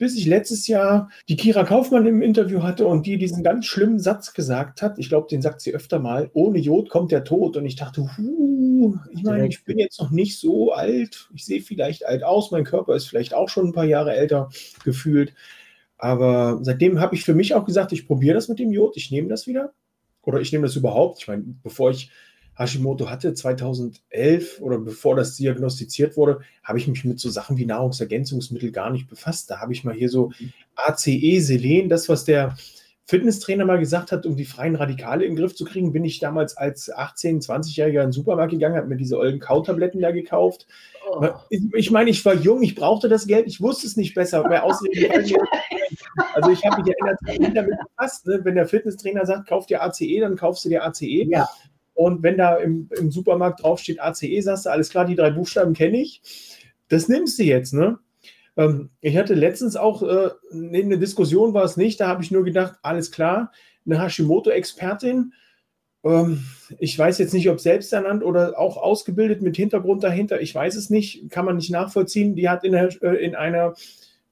Bis ich letztes Jahr die Kira Kaufmann im Interview hatte und die diesen ganz schlimmen Satz gesagt hat. Ich glaube, den sagt sie öfter mal: Ohne Jod kommt der Tod. Und ich dachte, huh, ich meine, ich bin jetzt noch nicht so alt. Ich sehe vielleicht alt aus. Mein Körper ist vielleicht auch schon ein paar Jahre älter gefühlt. Aber seitdem habe ich für mich auch gesagt, ich probiere das mit dem Jod. Ich nehme das wieder. Oder ich nehme das überhaupt. Ich meine, bevor ich Hashimoto hatte, 2011 oder bevor das diagnostiziert wurde, habe ich mich mit so Sachen wie Nahrungsergänzungsmittel gar nicht befasst. Da habe ich mal hier so ACE, Selen, das, was der Fitnesstrainer mal gesagt hat, um die freien Radikale in den Griff zu kriegen, bin ich damals als 18-, 20-Jähriger in den Supermarkt gegangen, habe mir diese ollen Kautabletten da gekauft. Oh. Ich, meine, ich war jung, ich brauchte das Geld, ich wusste es nicht besser. Ausreden also ich habe mich erinnert, damit befasst, ne? wenn der Fitnesstrainer sagt, kauf dir ACE, dann kaufst du dir ACE. Ja. Und wenn da im, im Supermarkt draufsteht ACE, sagst du, alles klar, die drei Buchstaben kenne ich. Das nimmst du jetzt, ne? Ähm, ich hatte letztens auch, äh, eine Diskussion war es nicht, da habe ich nur gedacht, alles klar, eine Hashimoto-Expertin, ähm, ich weiß jetzt nicht, ob selbst ernannt oder auch ausgebildet mit Hintergrund dahinter, ich weiß es nicht, kann man nicht nachvollziehen. Die hat in, der, äh, in einer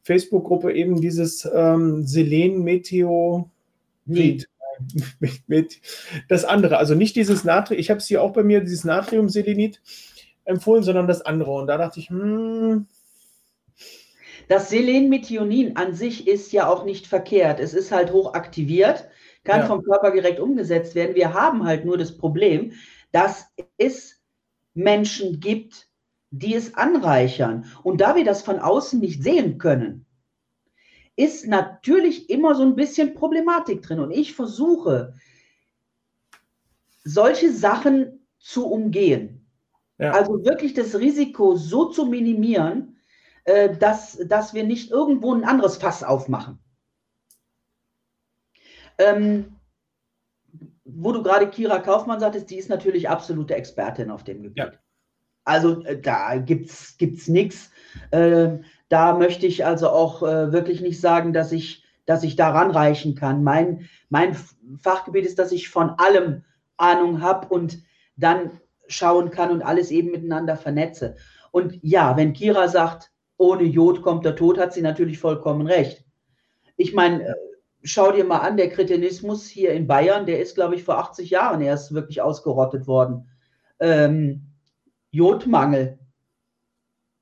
Facebook-Gruppe eben dieses ähm, Selen-Meteorit mit, mit, das andere. Also nicht dieses Natrium, ich habe es hier auch bei mir, dieses Natriumselenit empfohlen, sondern das andere. Und da dachte ich, hm. Das Selenmethionin an sich ist ja auch nicht verkehrt. Es ist halt hoch aktiviert, kann ja. vom Körper direkt umgesetzt werden. Wir haben halt nur das Problem, dass es Menschen gibt, die es anreichern. Und da wir das von außen nicht sehen können, ist natürlich immer so ein bisschen Problematik drin. Und ich versuche, solche Sachen zu umgehen. Ja. Also wirklich das Risiko so zu minimieren, äh, dass, dass wir nicht irgendwo ein anderes Fass aufmachen. Ähm, wo du gerade Kira Kaufmann sagtest, die ist natürlich absolute Expertin auf dem Gebiet. Ja. Also äh, da gibt es nichts. Äh, da möchte ich also auch äh, wirklich nicht sagen, dass ich, dass ich daran reichen kann. Mein, mein Fachgebiet ist, dass ich von allem Ahnung habe und dann schauen kann und alles eben miteinander vernetze. Und ja, wenn Kira sagt, ohne Jod kommt der Tod, hat sie natürlich vollkommen recht. Ich meine, äh, schau dir mal an, der Kretinismus hier in Bayern, der ist, glaube ich, vor 80 Jahren erst wirklich ausgerottet worden. Ähm, Jodmangel.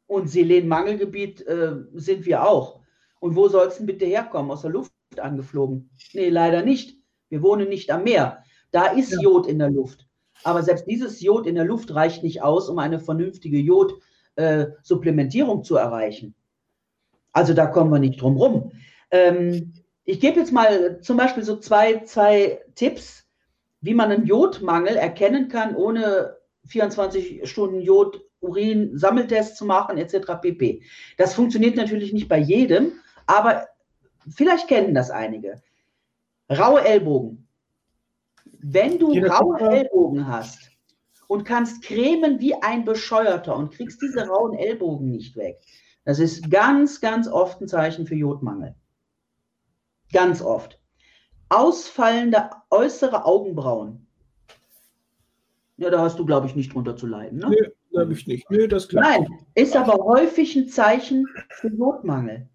Und Selenmangelgebiet äh, sind wir auch. Und wo soll es denn bitte herkommen? Aus der Luft angeflogen? Nee, leider nicht. Wir wohnen nicht am Meer. Da ist ja. Jod in der Luft. Aber selbst dieses Jod in der Luft reicht nicht aus, um eine vernünftige Jod-Supplementierung äh, zu erreichen. Also da kommen wir nicht drum rum. Ähm, ich gebe jetzt mal zum Beispiel so zwei, zwei Tipps, wie man einen Jodmangel erkennen kann, ohne 24 Stunden Jod Urin-Sammeltest zu machen, etc. pp. Das funktioniert natürlich nicht bei jedem, aber vielleicht kennen das einige. Raue Ellbogen. Wenn du Jeder raue Kopf. Ellbogen hast und kannst cremen wie ein Bescheuerter und kriegst diese rauen Ellbogen nicht weg, das ist ganz, ganz oft ein Zeichen für Jodmangel. Ganz oft. Ausfallende äußere Augenbrauen. Ja, da hast du, glaube ich, nicht drunter zu leiden. Ne? Nee, glaube ich nicht. Nee, das klappt. Nein, ist aber häufig ein Zeichen für Notmangel.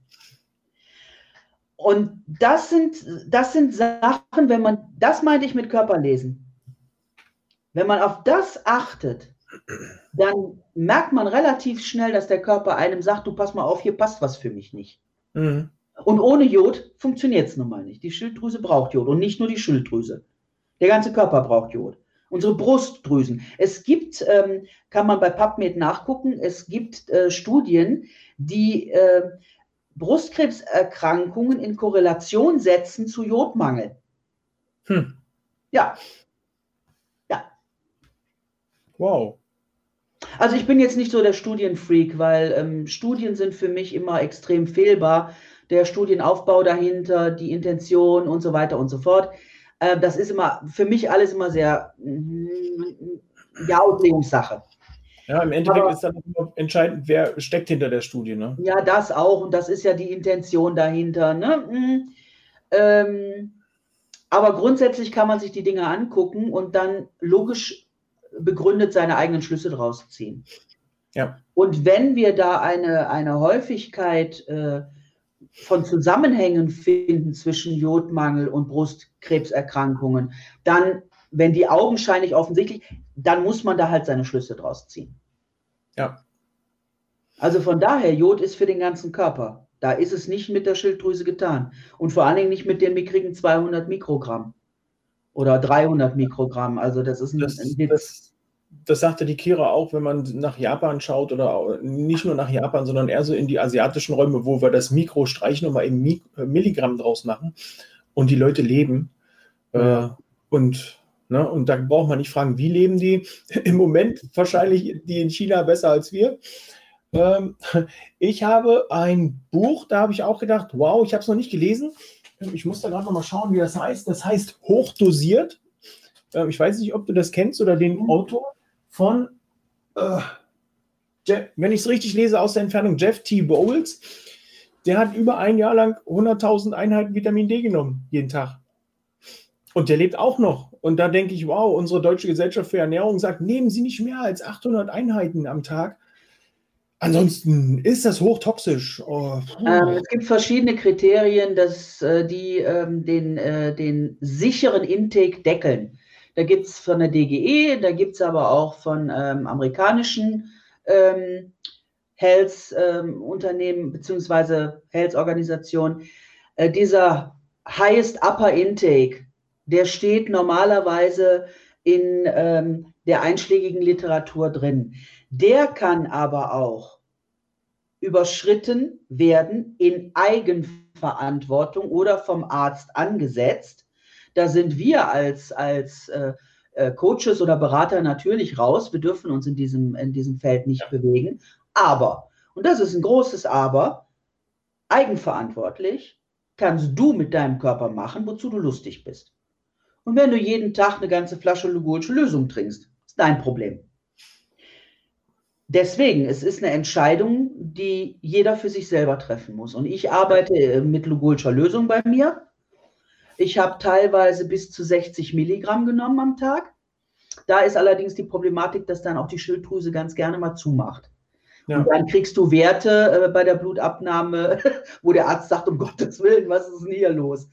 Und das sind, das sind Sachen, wenn man, das meinte ich mit Körperlesen. Wenn man auf das achtet, dann merkt man relativ schnell, dass der Körper einem sagt, du pass mal auf, hier passt was für mich nicht. Mhm. Und ohne Jod funktioniert es nun mal nicht. Die Schilddrüse braucht Jod und nicht nur die Schilddrüse. Der ganze Körper braucht Jod unsere Brustdrüsen. Es gibt, ähm, kann man bei PubMed nachgucken, es gibt äh, Studien, die äh, Brustkrebserkrankungen in Korrelation setzen zu Jodmangel. Hm. Ja. Ja. Wow. Also ich bin jetzt nicht so der Studienfreak, weil ähm, Studien sind für mich immer extrem fehlbar. Der Studienaufbau dahinter, die Intention und so weiter und so fort. Äh, das ist immer für mich alles immer sehr mm, ja, Auslegungssache. Ja, im Endeffekt aber, ist dann entscheidend, wer steckt hinter der Studie. Ne? Ja, das auch. Und das ist ja die Intention dahinter. Ne? Mhm. Ähm, aber grundsätzlich kann man sich die Dinge angucken und dann logisch begründet seine eigenen Schlüsse draus ziehen. Ja. Und wenn wir da eine, eine Häufigkeit äh, von Zusammenhängen finden zwischen Jodmangel und Brustkrebserkrankungen, dann, wenn die augenscheinlich offensichtlich, dann muss man da halt seine Schlüsse draus ziehen. Ja. Also von daher, Jod ist für den ganzen Körper. Da ist es nicht mit der Schilddrüse getan. Und vor allen Dingen nicht mit den mickrigen 200 Mikrogramm oder 300 Mikrogramm. Also das ist ein, das, ein das, das, sagte die Kira auch, wenn man nach Japan schaut oder nicht nur nach Japan, sondern eher so in die asiatischen Räume, wo wir das Mikro streichen und mal eben Mik Milligramm draus machen und die Leute leben. Äh, und Ne? Und da braucht man nicht fragen, wie leben die? Im Moment wahrscheinlich die in China besser als wir. Ähm, ich habe ein Buch, da habe ich auch gedacht, wow, ich habe es noch nicht gelesen. Ich muss da gerade noch mal schauen, wie das heißt. Das heißt Hochdosiert. Ähm, ich weiß nicht, ob du das kennst oder den Autor von, äh, Jeff, wenn ich es richtig lese, aus der Entfernung Jeff T. Bowles. Der hat über ein Jahr lang 100.000 Einheiten Vitamin D genommen, jeden Tag. Und der lebt auch noch. Und da denke ich, wow, unsere Deutsche Gesellschaft für Ernährung sagt, nehmen Sie nicht mehr als 800 Einheiten am Tag. Ansonsten ist das hochtoxisch. Oh, ähm, es gibt verschiedene Kriterien, dass, äh, die ähm, den, äh, den sicheren Intake deckeln. Da gibt es von der DGE, da gibt es aber auch von ähm, amerikanischen ähm, Health-Unternehmen ähm, bzw. Health-Organisationen. Äh, dieser Highest Upper Intake, der steht normalerweise in ähm, der einschlägigen Literatur drin. Der kann aber auch überschritten werden in Eigenverantwortung oder vom Arzt angesetzt. Da sind wir als, als äh, äh Coaches oder Berater natürlich raus. Wir dürfen uns in diesem, in diesem Feld nicht bewegen. Aber, und das ist ein großes Aber, eigenverantwortlich kannst du mit deinem Körper machen, wozu du lustig bist. Und wenn du jeden Tag eine ganze Flasche Lugolsche Lösung trinkst, ist dein Problem. Deswegen, es ist eine Entscheidung, die jeder für sich selber treffen muss. Und ich arbeite äh, mit Lugolscher Lösung bei mir. Ich habe teilweise bis zu 60 Milligramm genommen am Tag. Da ist allerdings die Problematik, dass dann auch die Schilddrüse ganz gerne mal zumacht. Ja. Und dann kriegst du Werte äh, bei der Blutabnahme, wo der Arzt sagt, um Gottes Willen, was ist denn hier los?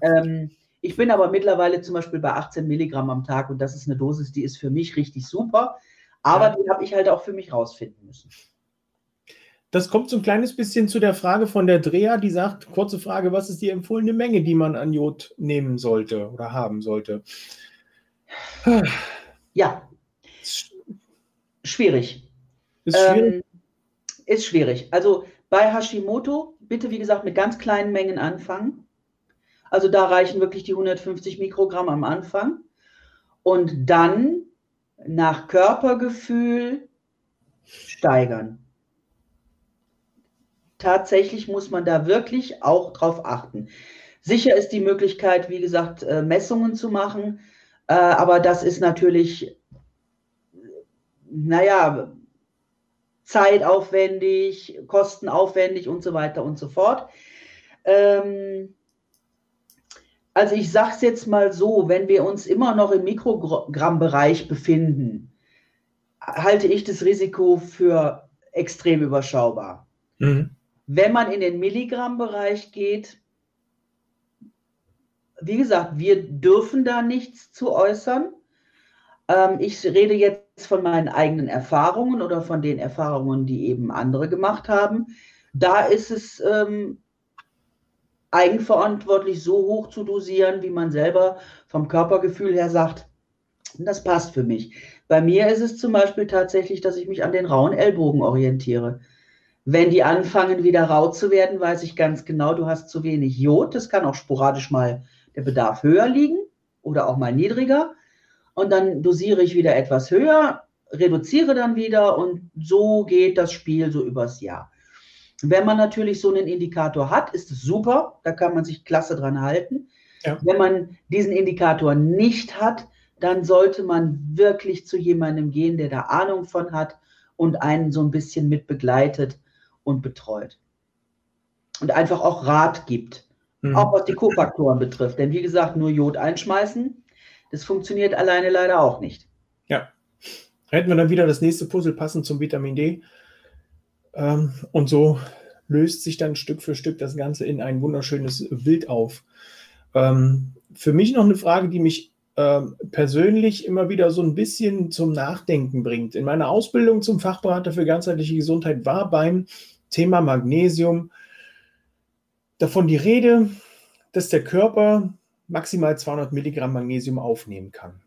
Ähm, ich bin aber mittlerweile zum Beispiel bei 18 Milligramm am Tag und das ist eine Dosis, die ist für mich richtig super. Aber ja. die habe ich halt auch für mich rausfinden müssen. Das kommt so ein kleines bisschen zu der Frage von der Dreher, die sagt, kurze Frage, was ist die empfohlene Menge, die man an Jod nehmen sollte oder haben sollte? Ja. Schwierig. Ist schwierig. Ähm, ist schwierig. Also bei Hashimoto bitte, wie gesagt, mit ganz kleinen Mengen anfangen. Also da reichen wirklich die 150 Mikrogramm am Anfang. Und dann nach Körpergefühl steigern. Tatsächlich muss man da wirklich auch drauf achten. Sicher ist die Möglichkeit, wie gesagt, äh, Messungen zu machen, äh, aber das ist natürlich, naja, zeitaufwendig, kostenaufwendig und so weiter und so fort. Ähm, also ich sage es jetzt mal so, wenn wir uns immer noch im Mikrogrammbereich befinden, halte ich das Risiko für extrem überschaubar. Mhm. Wenn man in den Milligrammbereich geht, wie gesagt, wir dürfen da nichts zu äußern. Ähm, ich rede jetzt von meinen eigenen Erfahrungen oder von den Erfahrungen, die eben andere gemacht haben. Da ist es ähm, eigenverantwortlich so hoch zu dosieren, wie man selber vom Körpergefühl her sagt, das passt für mich. Bei mir ist es zum Beispiel tatsächlich, dass ich mich an den rauen Ellbogen orientiere. Wenn die anfangen, wieder rau zu werden, weiß ich ganz genau, du hast zu wenig Jod. Das kann auch sporadisch mal der Bedarf höher liegen oder auch mal niedriger. Und dann dosiere ich wieder etwas höher. reduziere dann wieder und so geht das Spiel so übers Jahr. Wenn man natürlich so einen Indikator hat, ist es super, da kann man sich klasse dran halten. Ja. Wenn man diesen Indikator nicht hat, dann sollte man wirklich zu jemandem gehen, der da Ahnung von hat und einen so ein bisschen mit begleitet und betreut. Und einfach auch Rat gibt, mhm. auch was die Kofaktoren betrifft. Denn wie gesagt, nur Jod einschmeißen, das funktioniert alleine leider auch nicht. Ja. Hätten wir dann wieder das nächste Puzzle passend zum Vitamin D. Ähm, und so löst sich dann Stück für Stück das Ganze in ein wunderschönes Bild auf. Ähm, für mich noch eine Frage, die mich ähm, persönlich immer wieder so ein bisschen zum Nachdenken bringt. In meiner Ausbildung zum Fachberater für ganzheitliche Gesundheit war beim Thema Magnesium davon die Rede, dass der Körper maximal 200 Milligramm Magnesium aufnehmen kann.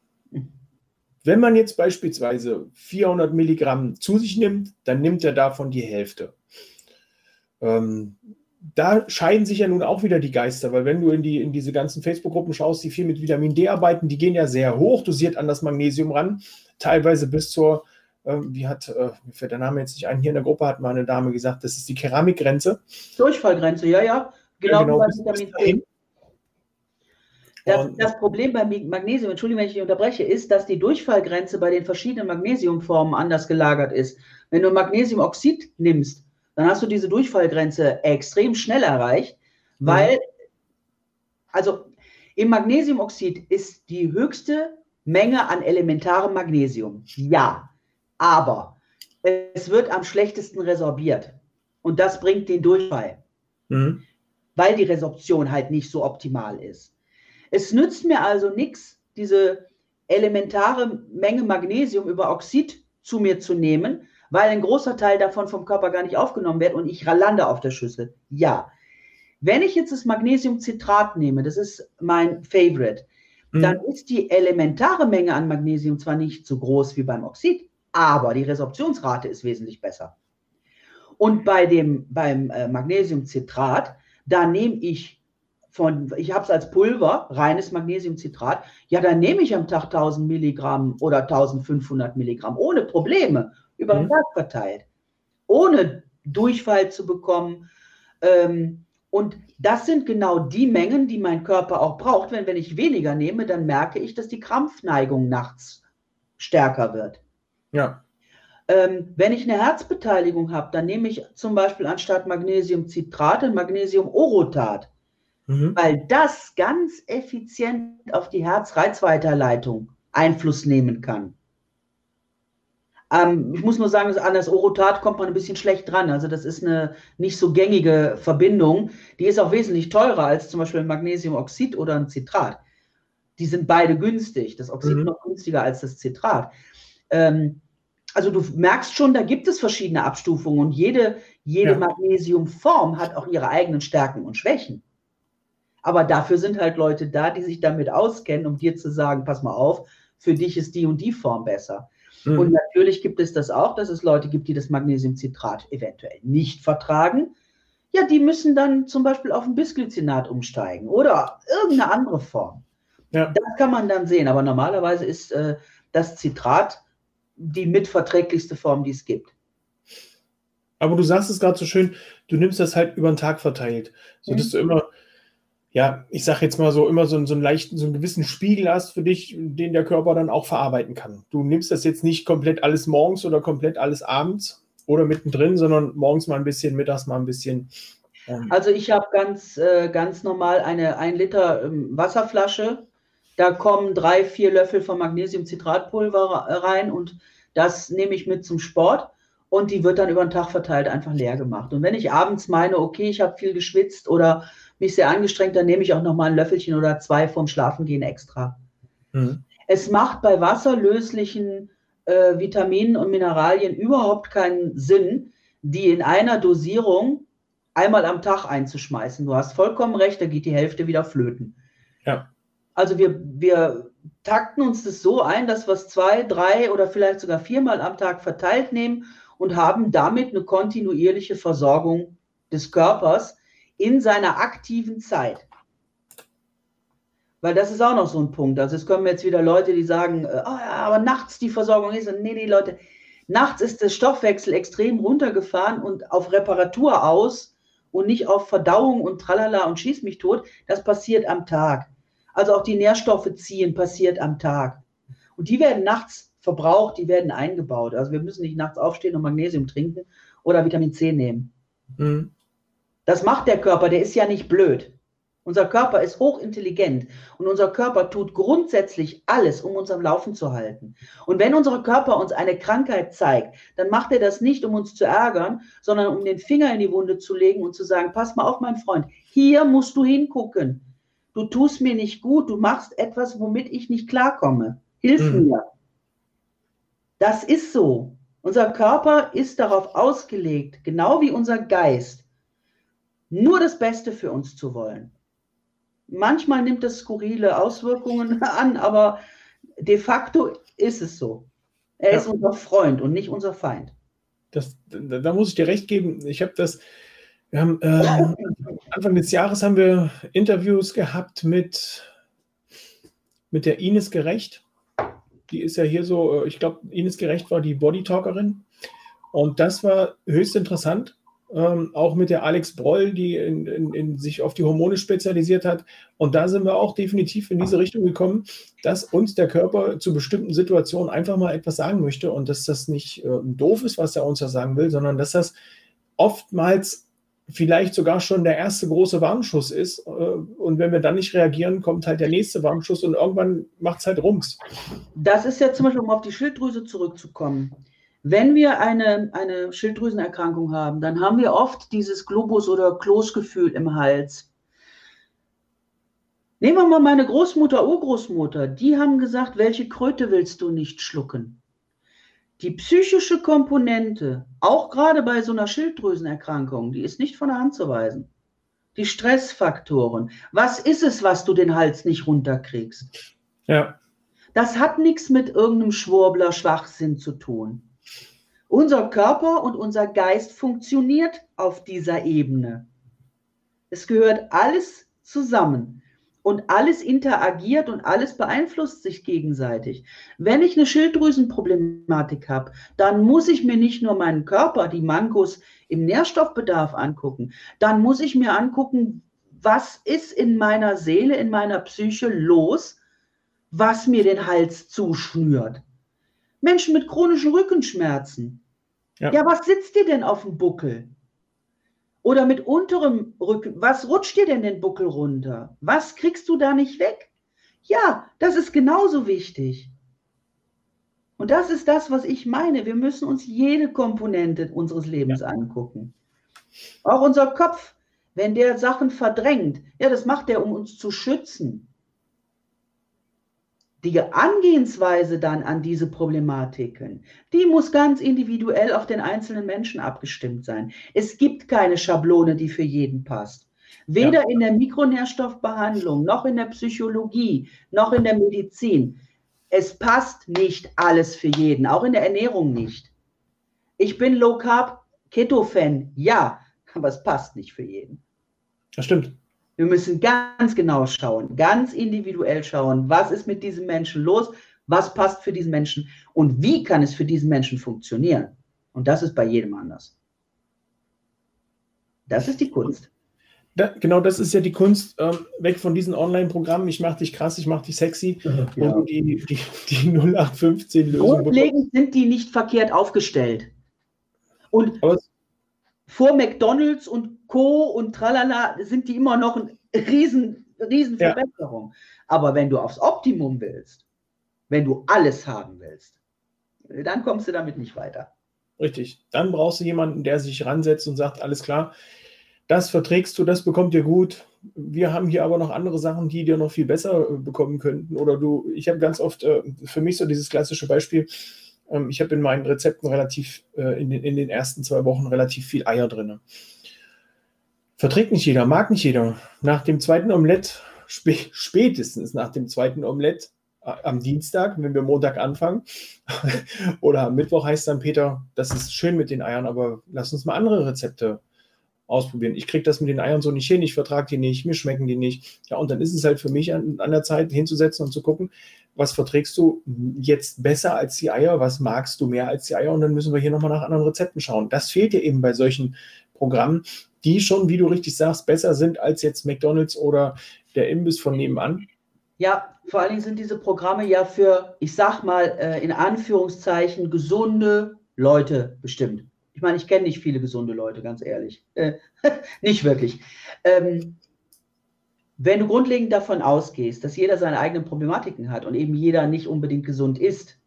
Wenn man jetzt beispielsweise 400 Milligramm zu sich nimmt, dann nimmt er davon die Hälfte. Ähm, da scheiden sich ja nun auch wieder die Geister, weil wenn du in, die, in diese ganzen Facebook-Gruppen schaust, die viel mit Vitamin D arbeiten, die gehen ja sehr hoch dosiert an das Magnesium ran, teilweise bis zur, wie hat, äh, mir fällt der Name jetzt nicht ein, hier in der Gruppe hat mal eine Dame gesagt, das ist die Keramikgrenze. Durchfallgrenze, ja, ja, genau, ja, genau bei Vitamin D. Das, das, Problem beim Magnesium, Entschuldigung, wenn ich dich unterbreche, ist, dass die Durchfallgrenze bei den verschiedenen Magnesiumformen anders gelagert ist. Wenn du Magnesiumoxid nimmst, dann hast du diese Durchfallgrenze extrem schnell erreicht, mhm. weil, also im Magnesiumoxid ist die höchste Menge an elementarem Magnesium. Ja, aber es wird am schlechtesten resorbiert. Und das bringt den Durchfall, mhm. weil die Resorption halt nicht so optimal ist. Es nützt mir also nichts, diese elementare Menge Magnesium über Oxid zu mir zu nehmen, weil ein großer Teil davon vom Körper gar nicht aufgenommen wird und ich lande auf der Schüssel. Ja. Wenn ich jetzt das Magnesiumcitrat nehme, das ist mein Favorite, mhm. dann ist die elementare Menge an Magnesium zwar nicht so groß wie beim Oxid, aber die Resorptionsrate ist wesentlich besser. Und bei dem, beim äh, Magnesiumcitrat, da nehme ich von, ich habe es als Pulver, reines Magnesiumcitrat, ja, dann nehme ich am Tag 1000 Milligramm oder 1500 Milligramm ohne Probleme über den mhm. Tag verteilt, ohne Durchfall zu bekommen. Ähm, und das sind genau die Mengen, die mein Körper auch braucht. Wenn, wenn ich weniger nehme, dann merke ich, dass die Krampfneigung nachts stärker wird. Ja. Ähm, wenn ich eine Herzbeteiligung habe, dann nehme ich zum Beispiel anstatt Magnesiumcitrat Magnesiumorotat, mhm. weil das ganz effizient auf die Herzreizweiterleitung Einfluss nehmen kann. Ähm, ich muss nur sagen, an das Orotat kommt man ein bisschen schlecht dran. Also das ist eine nicht so gängige Verbindung. Die ist auch wesentlich teurer als zum Beispiel ein Magnesiumoxid oder ein Citrat. Die sind beide günstig. Das Oxid mhm. noch günstiger als das Citrat. Ähm, also du merkst schon, da gibt es verschiedene Abstufungen und jede, jede ja. Magnesiumform hat auch ihre eigenen Stärken und Schwächen. Aber dafür sind halt Leute da, die sich damit auskennen, um dir zu sagen, pass mal auf, für dich ist die und die Form besser. Mhm. Und natürlich gibt es das auch, dass es Leute gibt, die das Magnesiumcitrat eventuell nicht vertragen. Ja, die müssen dann zum Beispiel auf ein Bisglycinat umsteigen oder irgendeine andere Form. Ja. Das kann man dann sehen, aber normalerweise ist äh, das Citrat die mitverträglichste Form, die es gibt. Aber du sagst es gerade so schön, du nimmst das halt über den Tag verteilt, sodass mhm. du immer ja, ich sage jetzt mal so, immer so, so einen leichten, so einen gewissen Spiegel hast für dich, den der Körper dann auch verarbeiten kann. Du nimmst das jetzt nicht komplett alles morgens oder komplett alles abends oder mittendrin, sondern morgens mal ein bisschen, mittags mal ein bisschen. Ähm also ich habe ganz, äh, ganz normal eine 1 Liter ähm, Wasserflasche. Da kommen drei, vier Löffel von Magnesiumcitratpulver rein und das nehme ich mit zum Sport und die wird dann über den Tag verteilt einfach leer gemacht. Und wenn ich abends meine, okay, ich habe viel geschwitzt oder mich sehr angestrengt, dann nehme ich auch noch mal ein Löffelchen oder zwei vom Schlafengehen extra. Mhm. Es macht bei wasserlöslichen äh, Vitaminen und Mineralien überhaupt keinen Sinn, die in einer Dosierung einmal am Tag einzuschmeißen. Du hast vollkommen recht, da geht die Hälfte wieder flöten. Ja. Also wir, wir takten uns das so ein, dass wir es zwei, drei oder vielleicht sogar viermal am Tag verteilt nehmen und haben damit eine kontinuierliche Versorgung des Körpers, in seiner aktiven Zeit. Weil das ist auch noch so ein Punkt. Also es kommen jetzt wieder Leute, die sagen, oh ja, aber nachts die Versorgung ist. Nee, nee, Leute, nachts ist der Stoffwechsel extrem runtergefahren und auf Reparatur aus und nicht auf Verdauung und Tralala und Schieß mich tot. Das passiert am Tag. Also auch die Nährstoffe ziehen passiert am Tag. Und die werden nachts verbraucht, die werden eingebaut. Also wir müssen nicht nachts aufstehen und Magnesium trinken oder Vitamin C nehmen. Mhm. Das macht der Körper, der ist ja nicht blöd. Unser Körper ist hochintelligent und unser Körper tut grundsätzlich alles, um uns am Laufen zu halten. Und wenn unser Körper uns eine Krankheit zeigt, dann macht er das nicht, um uns zu ärgern, sondern um den Finger in die Wunde zu legen und zu sagen, pass mal auf, mein Freund, hier musst du hingucken. Du tust mir nicht gut, du machst etwas, womit ich nicht klarkomme. Hilf mhm. mir. Das ist so. Unser Körper ist darauf ausgelegt, genau wie unser Geist, nur das Beste für uns zu wollen. Manchmal nimmt das skurrile Auswirkungen an, aber de facto ist es so. Er ja. ist unser Freund und nicht unser Feind. Das, da, da muss ich dir recht geben. Ich habe das, wir haben äh, Anfang des Jahres haben wir Interviews gehabt mit, mit der Ines Gerecht. Die ist ja hier so, äh, ich glaube, Ines Gerecht war die Bodytalkerin. Und das war höchst interessant, ähm, auch mit der Alex Broll, die in, in, in sich auf die Hormone spezialisiert hat. Und da sind wir auch definitiv in diese Richtung gekommen, dass uns der Körper zu bestimmten Situationen einfach mal etwas sagen möchte und dass das nicht äh, doof ist, was er uns da sagen will, sondern dass das oftmals vielleicht sogar schon der erste große Warnschuss ist. Äh, und wenn wir dann nicht reagieren, kommt halt der nächste Warnschuss und irgendwann macht es halt Rums. Das ist ja zum Beispiel, um auf die Schilddrüse zurückzukommen. Wenn wir eine, eine Schilddrüsenerkrankung haben, dann haben wir oft dieses Globus- oder Kloßgefühl im Hals. Nehmen wir mal meine Großmutter, Urgroßmutter, die haben gesagt, welche Kröte willst du nicht schlucken? Die psychische Komponente, auch gerade bei so einer Schilddrüsenerkrankung, die ist nicht von der Hand zu weisen. Die Stressfaktoren. Was ist es, was du den Hals nicht runterkriegst? Ja. Das hat nichts mit irgendeinem Schwurbler Schwachsinn zu tun. Unser Körper und unser Geist funktioniert auf dieser Ebene. Es gehört alles zusammen und alles interagiert und alles beeinflusst sich gegenseitig. Wenn ich eine Schilddrüsenproblematik habe, dann muss ich mir nicht nur meinen Körper, die Mankos im Nährstoffbedarf angucken, dann muss ich mir angucken, was ist in meiner Seele, in meiner Psyche los, was mir den Hals zuschnürt. Menschen mit chronischen Rückenschmerzen. Ja. ja, was sitzt dir denn auf dem Buckel? Oder mit unterem Rücken, was rutscht dir denn den Buckel runter? Was kriegst du da nicht weg? Ja, das ist genauso wichtig. Und das ist das, was ich meine. Wir müssen uns jede Komponente unseres Lebens ja. angucken. Auch unser Kopf, wenn der Sachen verdrängt, ja, das macht er, um uns zu schützen die Angehensweise dann an diese Problematiken, die muss ganz individuell auf den einzelnen Menschen abgestimmt sein. Es gibt keine Schablone, die für jeden passt. Weder ja. in der Mikronährstoffbehandlung, noch in der Psychologie, noch in der Medizin. Es passt nicht alles für jeden, auch in der Ernährung nicht. Ich bin Low Carb Keto Fan, ja, aber es passt nicht für jeden. Das stimmt. Wir müssen ganz genau schauen, ganz individuell schauen, was ist mit diesem Menschen los, was passt für diesen Menschen und wie kann es für diesen Menschen funktionieren. Und das ist bei jedem anders. Das ist die Kunst. Da, genau, das ist ja die Kunst, ähm, weg von diesen Online-Programmen, ich mache dich krass, ich mache dich sexy ja. und die, die, die 0815-Lösung. Grundlegend sind die nicht verkehrt aufgestellt. Und vor McDonalds und Co. und tralala sind die immer noch eine riesen, riesen Verbesserung. Ja. Aber wenn du aufs Optimum willst, wenn du alles haben willst, dann kommst du damit nicht weiter. Richtig. Dann brauchst du jemanden, der sich ransetzt und sagt, alles klar, das verträgst du, das bekommt dir gut. Wir haben hier aber noch andere Sachen, die dir noch viel besser bekommen könnten. Oder du, ich habe ganz oft äh, für mich so dieses klassische Beispiel, ähm, ich habe in meinen Rezepten relativ, äh, in, den, in den ersten zwei Wochen relativ viel Eier drin. Verträgt nicht jeder, mag nicht jeder. Nach dem zweiten Omelett, spätestens nach dem zweiten Omelett am Dienstag, wenn wir Montag anfangen, oder am Mittwoch heißt dann Peter, das ist schön mit den Eiern, aber lass uns mal andere Rezepte ausprobieren. Ich kriege das mit den Eiern so nicht hin, ich vertrage die nicht, mir schmecken die nicht. Ja, und dann ist es halt für mich an, an der Zeit hinzusetzen und zu gucken, was verträgst du jetzt besser als die Eier, was magst du mehr als die Eier und dann müssen wir hier nochmal nach anderen Rezepten schauen. Das fehlt dir eben bei solchen Programmen, die schon, wie du richtig sagst, besser sind als jetzt McDonalds oder der Imbiss von nebenan. Ja, vor allen Dingen sind diese Programme ja für, ich sag mal, äh, in Anführungszeichen gesunde Leute bestimmt. Ich meine, ich kenne nicht viele gesunde Leute, ganz ehrlich. Äh, nicht wirklich. Ähm, wenn du grundlegend davon ausgehst, dass jeder seine eigenen Problematiken hat und eben jeder nicht unbedingt gesund ist,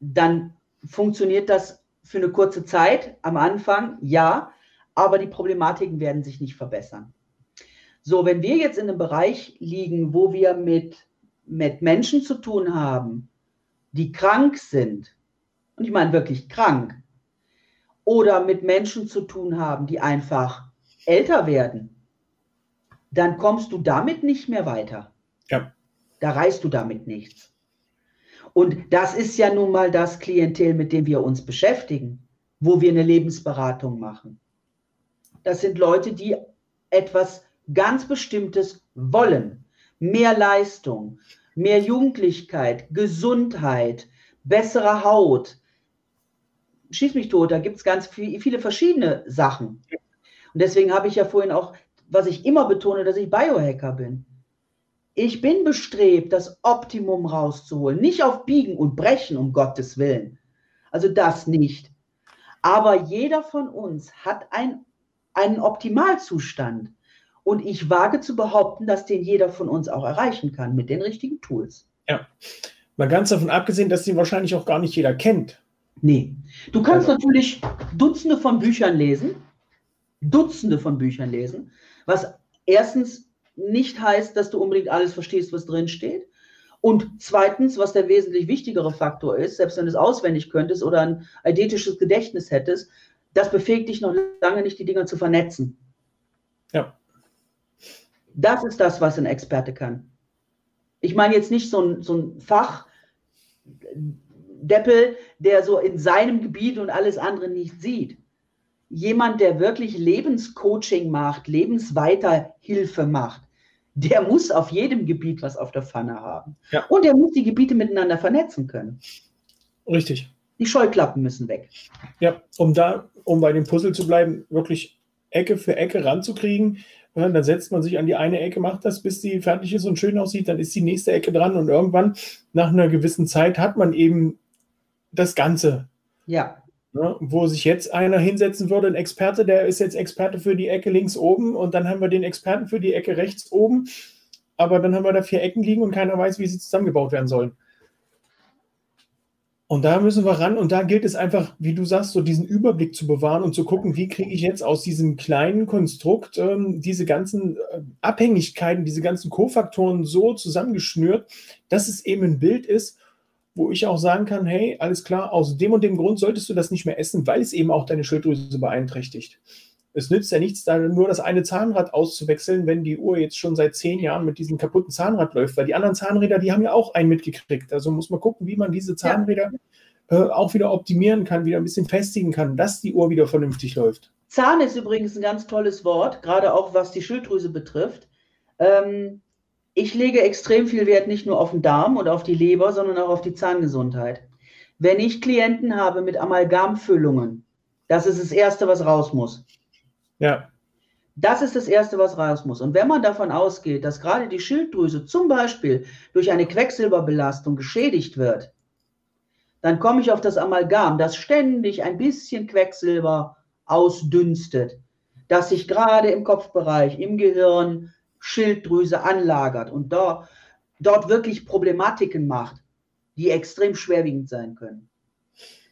dann funktioniert das für eine kurze Zeit am Anfang, ja, aber die Problematiken werden sich nicht verbessern. So, wenn wir jetzt in einem Bereich liegen, wo wir mit, mit Menschen zu tun haben, die krank sind, und ich meine wirklich krank, oder mit Menschen zu tun haben, die einfach älter werden, dann kommst du damit nicht mehr weiter. Ja. Da reißt du damit nichts. Und das ist ja nun mal das Klientel, mit dem wir uns beschäftigen, wo wir eine Lebensberatung machen. Das sind Leute, die etwas ganz Bestimmtes wollen. Mehr Leistung, mehr Jugendlichkeit, Gesundheit, bessere Haut, schieß mich tot, da gibt es ganz viel, viele verschiedene Sachen. Und deswegen habe ich ja vorhin auch, was ich immer betone, dass ich Biohacker bin. Ich bin bestrebt, das Optimum rauszuholen. Nicht auf Biegen und Brechen, um Gottes Willen. Also das nicht. Aber jeder von uns hat ein, einen Optimalzustand. Und ich wage zu behaupten, dass den jeder von uns auch erreichen kann mit den richtigen Tools. Ja. Mal ganz davon abgesehen, dass sie wahrscheinlich auch gar nicht jeder kennt. Nee. Du kannst also. natürlich Dutzende von Büchern lesen, Dutzende von Büchern lesen, was erstens nicht heißt, dass du unbedingt alles verstehst, was drin steht. Und zweitens, was der wesentlich wichtigere Faktor ist, selbst wenn du es auswendig könntest oder ein eidetisches Gedächtnis hättest, das befähigt dich noch lange nicht, die Dinge zu vernetzen. Ja. Das ist das, was ein Experte kann. Ich meine jetzt nicht so ein, so ein Fach, Deppel, der so in seinem Gebiet und alles andere nicht sieht. Jemand, der wirklich Lebenscoaching macht, Lebensweiterhilfe macht, der muss auf jedem Gebiet was auf der Pfanne haben. Ja. Und er muss die Gebiete miteinander vernetzen können. Richtig. Die Scheuklappen müssen weg. Ja, um da, um bei dem Puzzle zu bleiben, wirklich Ecke für Ecke ranzukriegen. Dann setzt man sich an die eine Ecke, macht das, bis die fertig ist und schön aussieht. Dann ist die nächste Ecke dran und irgendwann, nach einer gewissen Zeit, hat man eben das Ganze. Ja. Ne, wo sich jetzt einer hinsetzen würde, ein Experte, der ist jetzt Experte für die Ecke links oben und dann haben wir den Experten für die Ecke rechts oben, aber dann haben wir da vier Ecken liegen und keiner weiß, wie sie zusammengebaut werden sollen. Und da müssen wir ran und da gilt es einfach, wie du sagst, so diesen Überblick zu bewahren und zu gucken, wie kriege ich jetzt aus diesem kleinen Konstrukt ähm, diese ganzen äh, Abhängigkeiten, diese ganzen Kofaktoren so zusammengeschnürt, dass es eben ein Bild ist, wo ich auch sagen kann, hey, alles klar, aus dem und dem Grund solltest du das nicht mehr essen, weil es eben auch deine Schilddrüse beeinträchtigt. Es nützt ja nichts, da nur das eine Zahnrad auszuwechseln, wenn die Uhr jetzt schon seit zehn Jahren mit diesem kaputten Zahnrad läuft, weil die anderen Zahnräder, die haben ja auch einen mitgekriegt. Also muss man gucken, wie man diese Zahnräder ja. äh, auch wieder optimieren kann, wieder ein bisschen festigen kann, dass die Uhr wieder vernünftig läuft. Zahn ist übrigens ein ganz tolles Wort, gerade auch was die Schilddrüse betrifft. Ähm, ich lege extrem viel Wert nicht nur auf den Darm und auf die Leber, sondern auch auf die Zahngesundheit. Wenn ich Klienten habe mit Amalgamfüllungen, das ist das Erste, was raus muss. Ja. Das ist das Erste, was raus muss. Und wenn man davon ausgeht, dass gerade die Schilddrüse zum Beispiel durch eine Quecksilberbelastung geschädigt wird, dann komme ich auf das Amalgam, das ständig ein bisschen Quecksilber ausdünstet, das sich gerade im Kopfbereich, im Gehirn, Schilddrüse anlagert und da, dort wirklich Problematiken macht, die extrem schwerwiegend sein können.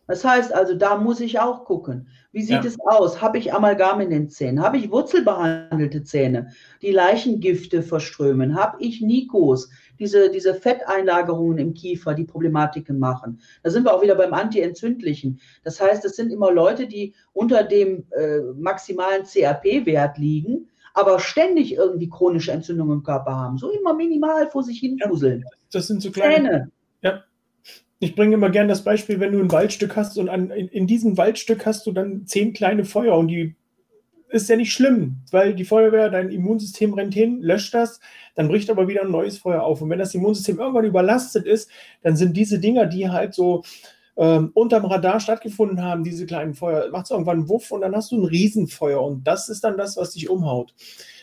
Das heißt also, da muss ich auch gucken. Wie sieht ja. es aus? Habe ich Amalgam in den Zähnen? Habe ich wurzelbehandelte Zähne, die Leichengifte verströmen? Habe ich Nikos, diese, diese Fetteinlagerungen im Kiefer, die Problematiken machen? Da sind wir auch wieder beim Antientzündlichen. Das heißt, es sind immer Leute, die unter dem äh, maximalen CRP-Wert liegen aber ständig irgendwie chronische Entzündungen im Körper haben. So immer minimal vor sich hin puzeln. Ja, das sind so kleine. Zähne. Ja. Ich bringe immer gerne das Beispiel, wenn du ein Waldstück hast und an, in, in, diesem Waldstück hast du dann zehn kleine Feuer und die ist ja nicht schlimm, weil die Feuerwehr, dein Immunsystem rennt hin, löscht das, dann bricht aber wieder ein neues Feuer auf. Und wenn das Immunsystem irgendwann überlastet ist, dann sind diese Dinger, die halt so ähm, unterm Radar stattgefunden haben, diese kleinen Feuer, macht es irgendwann einen Wuff und dann hast du ein Riesenfeuer und das ist dann das, was dich umhaut.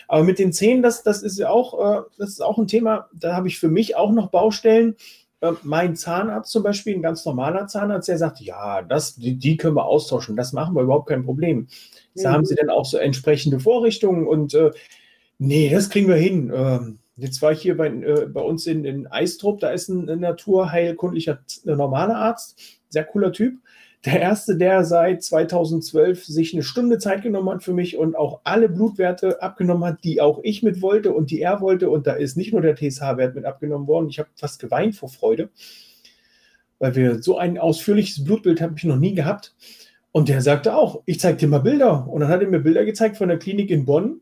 Aber mit den Zähnen, das, das ist ja auch, äh, das ist auch ein Thema, da habe ich für mich auch noch Baustellen. Äh, mein Zahnarzt zum Beispiel, ein ganz normaler Zahnarzt, der sagt, ja, das, die, die können wir austauschen, das machen wir überhaupt kein Problem. Da mhm. haben sie dann auch so entsprechende Vorrichtungen und äh, nee, das kriegen wir hin. Ähm, jetzt war ich hier bei, äh, bei uns in, in Eistrup, da ist ein, ein naturheilkundlicher normaler Arzt, sehr cooler Typ der erste, der seit 2012 sich eine Stunde Zeit genommen hat für mich und auch alle Blutwerte abgenommen hat, die auch ich mit wollte und die er wollte. Und da ist nicht nur der TSH-Wert mit abgenommen worden. Ich habe fast geweint vor Freude, weil wir so ein ausführliches Blutbild habe ich noch nie gehabt. Und der sagte auch, ich zeige dir mal Bilder. Und dann hat er mir Bilder gezeigt von der Klinik in Bonn.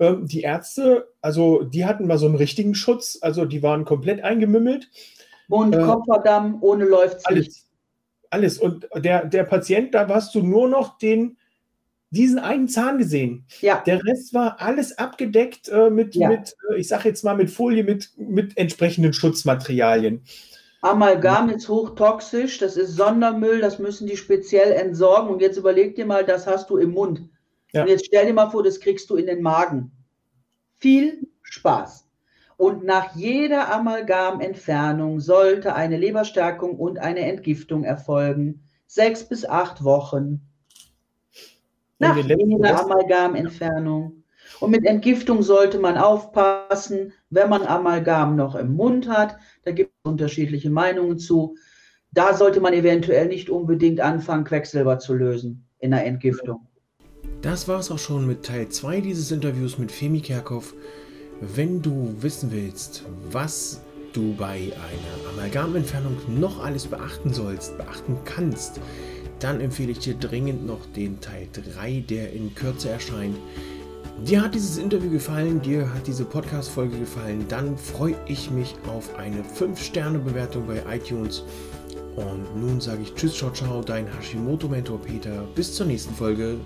Ähm, die Ärzte, also die hatten mal so einen richtigen Schutz, also die waren komplett eingemümmelt. Und äh, Kopferdamm, ohne läuft alles alles. Und der, der Patient, da hast du nur noch den, diesen einen Zahn gesehen. Ja. Der Rest war alles abgedeckt äh, mit, ja. mit äh, ich sage jetzt mal, mit Folie, mit, mit entsprechenden Schutzmaterialien. Amalgam ist hochtoxisch, das ist Sondermüll, das müssen die speziell entsorgen. Und jetzt überleg dir mal, das hast du im Mund. Ja. Und jetzt stell dir mal vor, das kriegst du in den Magen. Viel Spaß. Und nach jeder Amalgamentfernung sollte eine Leberstärkung und eine Entgiftung erfolgen. Sechs bis acht Wochen. Nach jeder Amalgamentfernung. Und mit Entgiftung sollte man aufpassen, wenn man Amalgam noch im Mund hat. Da gibt es unterschiedliche Meinungen zu. Da sollte man eventuell nicht unbedingt anfangen, Quecksilber zu lösen in der Entgiftung. Das war es auch schon mit Teil 2 dieses Interviews mit Femi Kerkhoff. Wenn du wissen willst, was du bei einer Amalgamentfernung noch alles beachten sollst, beachten kannst, dann empfehle ich dir dringend noch den Teil 3, der in Kürze erscheint. Dir hat dieses Interview gefallen, dir hat diese Podcast-Folge gefallen, dann freue ich mich auf eine 5-Sterne-Bewertung bei iTunes. Und nun sage ich Tschüss, ciao, ciao, dein Hashimoto-Mentor Peter. Bis zur nächsten Folge.